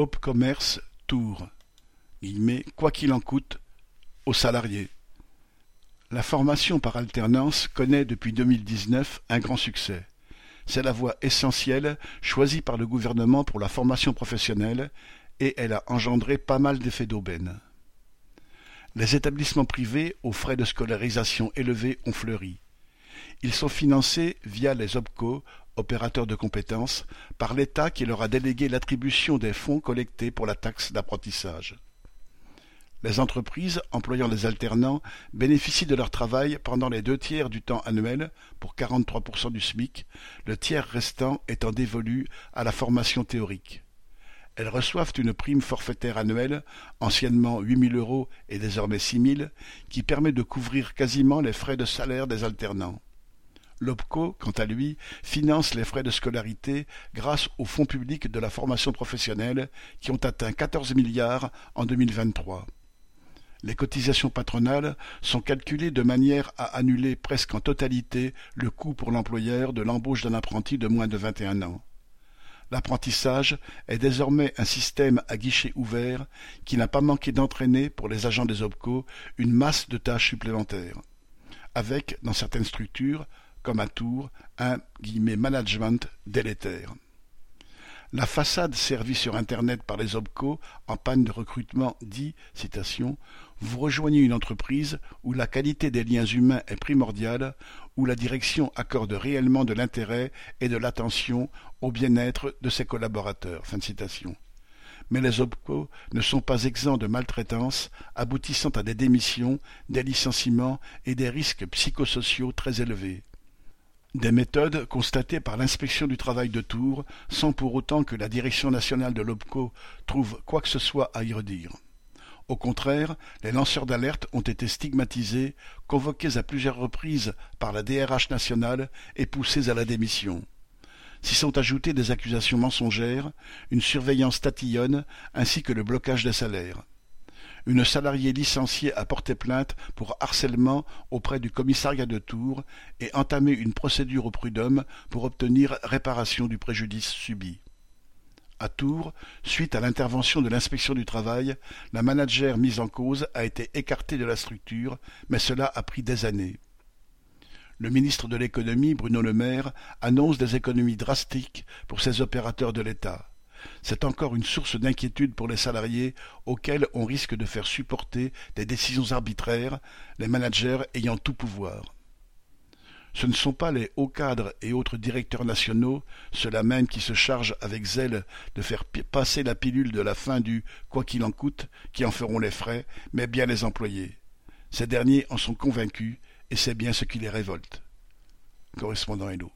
Hope Commerce Tours (quoi qu'il en coûte) aux salariés. La formation par alternance connaît depuis deux mille dix-neuf un grand succès. C'est la voie essentielle choisie par le gouvernement pour la formation professionnelle et elle a engendré pas mal d'effets d'aubaine. Les établissements privés aux frais de scolarisation élevés ont fleuri. Ils sont financés via les OPCO, opérateurs de compétences, par l'État qui leur a délégué l'attribution des fonds collectés pour la taxe d'apprentissage. Les entreprises employant les alternants bénéficient de leur travail pendant les deux tiers du temps annuel pour 43% du SMIC, le tiers restant étant dévolu à la formation théorique. Elles reçoivent une prime forfaitaire annuelle, anciennement 8 000 euros et désormais 6 000, qui permet de couvrir quasiment les frais de salaire des alternants. L'OPCO, quant à lui, finance les frais de scolarité grâce aux fonds publics de la formation professionnelle qui ont atteint 14 milliards en 2023. Les cotisations patronales sont calculées de manière à annuler presque en totalité le coût pour l'employeur de l'embauche d'un apprenti de moins de 21 ans. L'apprentissage est désormais un système à guichet ouvert qui n'a pas manqué d'entraîner pour les agents des OPCO une masse de tâches supplémentaires, avec, dans certaines structures, comme à Tours, un management délétère. La façade servie sur Internet par les OPCO en panne de recrutement dit citation, Vous rejoignez une entreprise où la qualité des liens humains est primordiale, où la direction accorde réellement de l'intérêt et de l'attention au bien-être de ses collaborateurs. Mais les OPCO ne sont pas exempts de maltraitance, aboutissant à des démissions, des licenciements et des risques psychosociaux très élevés. Des méthodes constatées par l'inspection du travail de Tours sans pour autant que la direction nationale de l'OPCO trouve quoi que ce soit à y redire. Au contraire, les lanceurs d'alerte ont été stigmatisés, convoqués à plusieurs reprises par la DRH nationale et poussés à la démission. S'y sont ajoutées des accusations mensongères, une surveillance tatillonne ainsi que le blocage des salaires une salariée licenciée a porté plainte pour harcèlement auprès du commissariat de Tours et entamé une procédure au prud'homme pour obtenir réparation du préjudice subi. À Tours, suite à l'intervention de l'inspection du travail, la manager mise en cause a été écartée de la structure, mais cela a pris des années. Le ministre de l'économie, Bruno Le Maire, annonce des économies drastiques pour ces opérateurs de l'État. C'est encore une source d'inquiétude pour les salariés auxquels on risque de faire supporter des décisions arbitraires, les managers ayant tout pouvoir. Ce ne sont pas les hauts cadres et autres directeurs nationaux, ceux-là même qui se chargent avec zèle de faire passer la pilule de la fin du quoi qu'il en coûte, qui en feront les frais, mais bien les employés. Ces derniers en sont convaincus, et c'est bien ce qui les révolte. Correspondant Hello.